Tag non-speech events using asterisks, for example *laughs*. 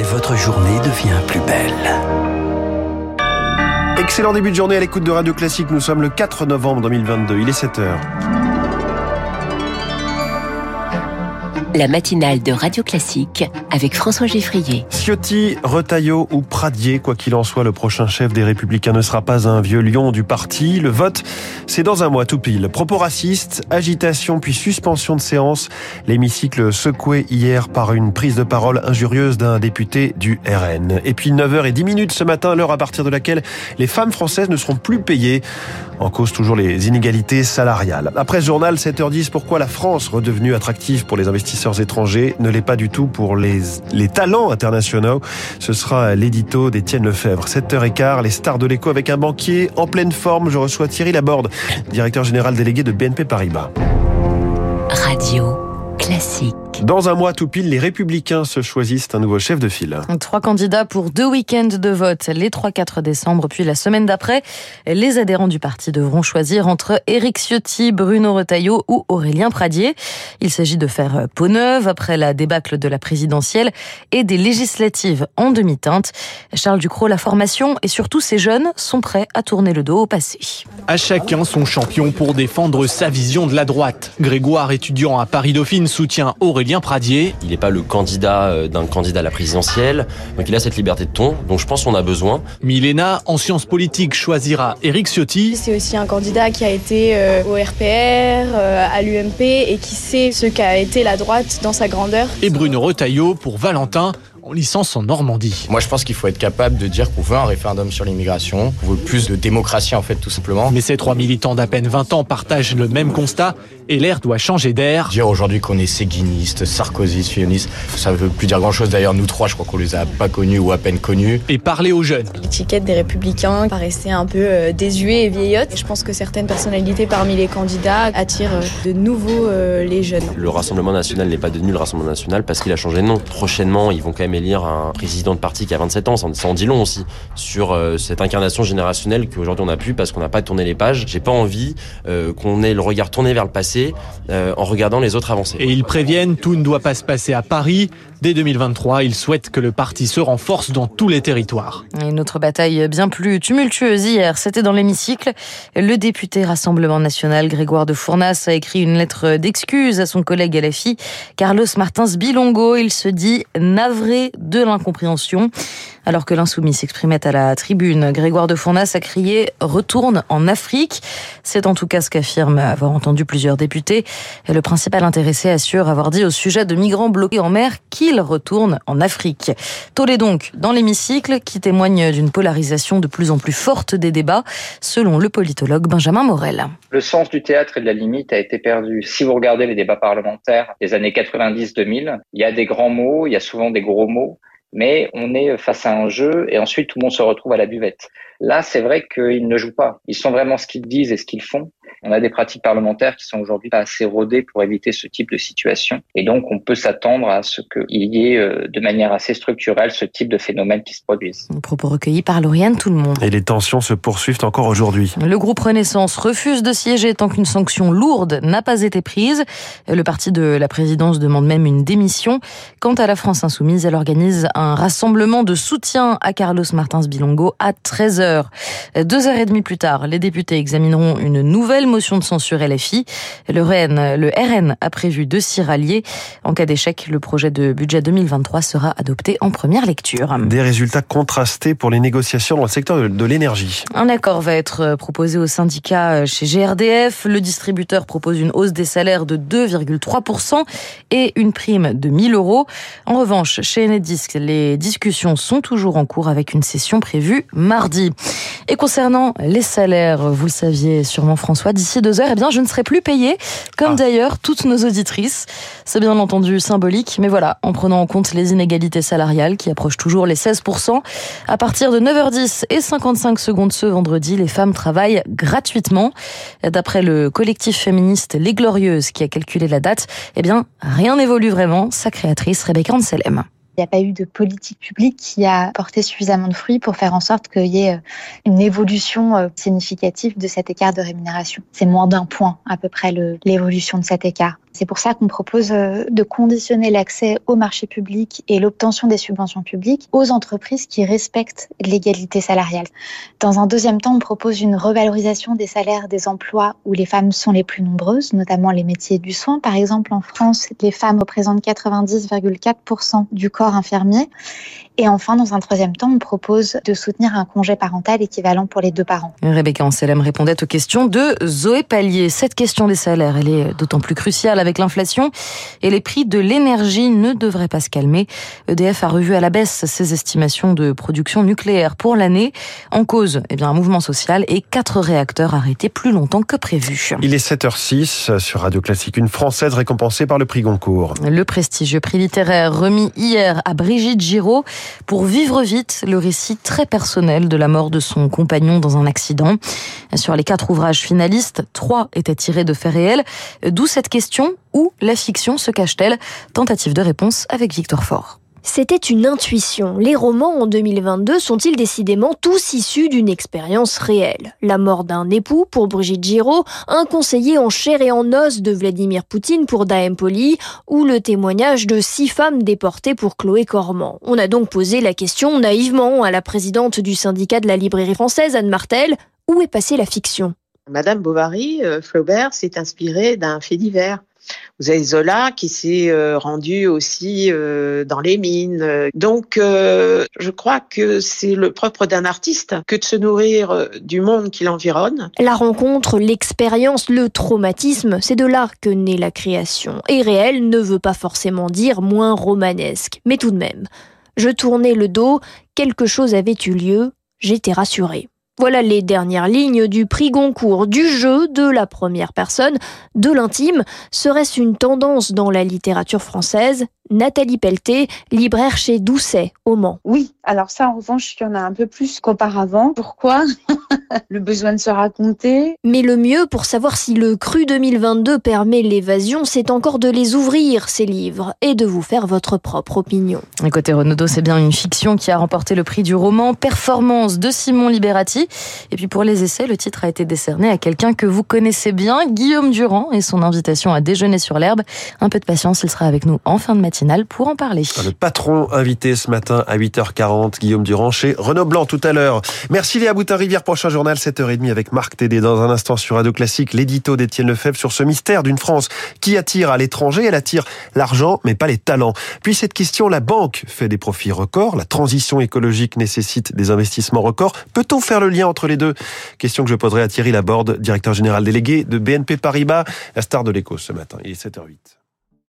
et votre journée devient plus belle. Excellent début de journée à l'écoute de Radio Classique. Nous sommes le 4 novembre 2022. Il est 7 heures. La matinale de Radio Classique avec François Geffrier. Ciotti, Retailleau ou Pradier, quoi qu'il en soit, le prochain chef des Républicains ne sera pas un vieux lion du parti. Le vote, c'est dans un mois tout pile. Propos racistes, agitation puis suspension de séance. L'hémicycle secoué hier par une prise de parole injurieuse d'un député du RN. Et puis 9h10 minutes ce matin, l'heure à partir de laquelle les femmes françaises ne seront plus payées. En cause toujours les inégalités salariales. Après ce journal, 7h10, pourquoi la France, redevenue attractive pour les investisseurs étrangers ne l'est pas du tout pour les, les talents internationaux? Ce sera l'édito d'Étienne Lefebvre. 7h15, les stars de l'écho avec un banquier en pleine forme. Je reçois Thierry Laborde, directeur général délégué de BNP Paribas. Radio classique. Dans un mois tout pile, les Républicains se choisissent un nouveau chef de file. Trois candidats pour deux week-ends de vote, les 3-4 décembre, puis la semaine d'après. Les adhérents du parti devront choisir entre Éric Ciotti, Bruno Retailleau ou Aurélien Pradier. Il s'agit de faire peau neuve après la débâcle de la présidentielle et des législatives en demi-teinte. Charles Ducrot, la formation et surtout ces jeunes sont prêts à tourner le dos au passé. À chacun son champion pour défendre sa vision de la droite. Grégoire, étudiant à Paris-Dauphine, soutient Aurélien Pradier. Il n'est pas le candidat euh, d'un candidat à la présidentielle, donc il a cette liberté de ton, donc je pense qu'on a besoin. Milena, en sciences politiques, choisira Éric Ciotti. C'est aussi un candidat qui a été euh, au RPR, euh, à l'UMP et qui sait ce qu'a été la droite dans sa grandeur. Et Bruno Retailleau pour Valentin, en licence en Normandie. Moi, je pense qu'il faut être capable de dire qu'on veut un référendum sur l'immigration, qu'on veut plus de démocratie, en fait, tout simplement. Mais ces trois militants d'à peine 20 ans partagent le même constat et l'air doit changer d'air. Dire aujourd'hui qu'on est séguiniste, sarkozyste, filloniste, ça veut plus dire grand chose. D'ailleurs, nous trois, je crois qu'on les a pas connus ou à peine connus. Et parler aux jeunes. L'étiquette des républicains paraissait un peu euh, désuet et vieillotte. Je pense que certaines personnalités parmi les candidats attirent euh, de nouveau euh, les jeunes. Le Rassemblement national n'est pas devenu le Rassemblement national parce qu'il a changé de nom. Prochainement, ils vont quand même élire un président de parti qui a 27 ans. Ça en dit long aussi sur cette incarnation générationnelle qu'aujourd'hui on a pu parce qu'on n'a pas tourné les pages. J'ai pas envie qu'on ait le regard tourné vers le passé euh, en regardant les autres avancer. Et ils préviennent, tout ne doit pas se passer à Paris. Dès 2023, ils souhaitent que le parti se renforce dans tous les territoires. Une autre bataille bien plus tumultueuse hier, c'était dans l'hémicycle. Le député Rassemblement National Grégoire de Fournas a écrit une lettre d'excuse à son collègue LFI, Carlos Martins Bilongo. Il se dit navré de l'incompréhension. Alors que l'insoumis s'exprimait à la tribune, Grégoire de Fournas a crié retourne en Afrique. C'est en tout cas ce qu'affirme avoir entendu plusieurs députés. Et le principal intéressé assure avoir dit au sujet de migrants bloqués en mer qu'il retourne en Afrique. Tollé donc dans l'hémicycle qui témoigne d'une polarisation de plus en plus forte des débats, selon le politologue Benjamin Morel. Le sens du théâtre et de la limite a été perdu. Si vous regardez les débats parlementaires des années 90-2000, il y a des grands mots, il y a souvent des gros mots mais on est face à un jeu et ensuite tout le monde se retrouve à la buvette. Là, c'est vrai qu'ils ne jouent pas. Ils sont vraiment ce qu'ils disent et ce qu'ils font. On a des pratiques parlementaires qui sont aujourd'hui pas assez rodées pour éviter ce type de situation. Et donc, on peut s'attendre à ce qu'il y ait euh, de manière assez structurelle ce type de phénomène qui se produise. Propos recueillis par Lauriane Tout le monde. Et les tensions se poursuivent encore aujourd'hui. Le groupe Renaissance refuse de siéger tant qu'une sanction lourde n'a pas été prise. Le parti de la présidence demande même une démission. Quant à la France Insoumise, elle organise un rassemblement de soutien à Carlos Martins Bilongo à 13h. Deux heures et demie plus tard, les députés examineront une nouvelle motion de censure LFI. Le RN, le RN a prévu de s'y rallier. En cas d'échec, le projet de budget 2023 sera adopté en première lecture. Des résultats contrastés pour les négociations dans le secteur de l'énergie. Un accord va être proposé au syndicat chez GRDF. Le distributeur propose une hausse des salaires de 2,3% et une prime de 1000 euros. En revanche, chez Enedis, les discussions sont toujours en cours avec une session prévue mardi. Et concernant les salaires, vous le saviez sûrement François, d'ici deux heures, eh bien, je ne serai plus payée, comme ah. d'ailleurs toutes nos auditrices. C'est bien entendu symbolique, mais voilà, en prenant en compte les inégalités salariales qui approchent toujours les 16%, à partir de 9h10 et 55 secondes ce vendredi, les femmes travaillent gratuitement. D'après le collectif féministe Les Glorieuses qui a calculé la date, eh bien, rien n'évolue vraiment. Sa créatrice, Rebecca Anselem. Il n'y a pas eu de politique publique qui a porté suffisamment de fruits pour faire en sorte qu'il y ait euh, une évolution euh, significative de cet écart de rémunération. C'est moins d'un point à peu près l'évolution de cet écart. C'est pour ça qu'on propose euh, de conditionner l'accès au marché public et l'obtention des subventions publiques aux entreprises qui respectent l'égalité salariale. Dans un deuxième temps, on propose une revalorisation des salaires des emplois où les femmes sont les plus nombreuses, notamment les métiers du soin. Par exemple, en France, les femmes représentent 90,4% du corps infirmier et enfin, dans un troisième temps, on propose de soutenir un congé parental équivalent pour les deux parents. Rebecca Anselem répondait aux questions de Zoé Pallier. Cette question des salaires, elle est d'autant plus cruciale avec l'inflation et les prix de l'énergie ne devraient pas se calmer. EDF a revu à la baisse ses estimations de production nucléaire pour l'année. En cause, eh bien, un mouvement social et quatre réacteurs arrêtés plus longtemps que prévu. Il est 7h06 sur Radio Classique, une Française récompensée par le prix Goncourt. Le prestigieux prix littéraire remis hier à Brigitte Giraud pour vivre vite le récit très personnel de la mort de son compagnon dans un accident. Sur les quatre ouvrages finalistes, trois étaient tirés de faits réels. D'où cette question, où la fiction se cache-t-elle? Tentative de réponse avec Victor Fort. C'était une intuition. Les romans en 2022 sont-ils décidément tous issus d'une expérience réelle? La mort d'un époux pour Brigitte Giraud, un conseiller en chair et en os de Vladimir Poutine pour Daem Poli, ou le témoignage de six femmes déportées pour Chloé Cormand? On a donc posé la question naïvement à la présidente du syndicat de la librairie française, Anne Martel, où est passée la fiction? Madame Bovary, euh, Flaubert s'est inspiré d'un fait divers. Vous avez Zola qui s'est euh, rendu aussi euh, dans les mines. Donc, euh, je crois que c'est le propre d'un artiste que de se nourrir du monde qui l'environne. La rencontre, l'expérience, le traumatisme, c'est de là que naît la création. Et réel ne veut pas forcément dire moins romanesque, mais tout de même. Je tournais le dos, quelque chose avait eu lieu, j'étais rassurée. Voilà les dernières lignes du prix Goncourt, du jeu de la première personne, de l'intime. Serait-ce une tendance dans la littérature française? Nathalie Pelleté, libraire chez Doucet, au Mans. Oui, alors ça en revanche, il y en a un peu plus qu'auparavant. Pourquoi *laughs* Le besoin de se raconter? Mais le mieux pour savoir si le cru 2022 permet l'évasion, c'est encore de les ouvrir, ces livres, et de vous faire votre propre opinion. côté Renaudot, c'est bien une fiction qui a remporté le prix du roman Performance de Simon Liberati. Et puis pour les essais, le titre a été décerné à quelqu'un que vous connaissez bien, Guillaume Durand, et son invitation à déjeuner sur l'herbe. Un peu de patience, il sera avec nous en fin de matinée parler. Le patron invité ce matin à 8h40, Guillaume Durand chez Renault Blanc tout à l'heure. Merci Léa Boutin-Rivière, prochain journal 7h30 avec Marc Tédé dans un instant sur Radio Classique, l'édito d'Étienne Lefebvre sur ce mystère d'une France qui attire à l'étranger, elle attire l'argent mais pas les talents. Puis cette question, la banque fait des profits records, la transition écologique nécessite des investissements records. Peut-on faire le lien entre les deux? Question que je poserai à Thierry Laborde, directeur général délégué de BNP Paribas, la star de l'écho ce matin. Il est 7h08.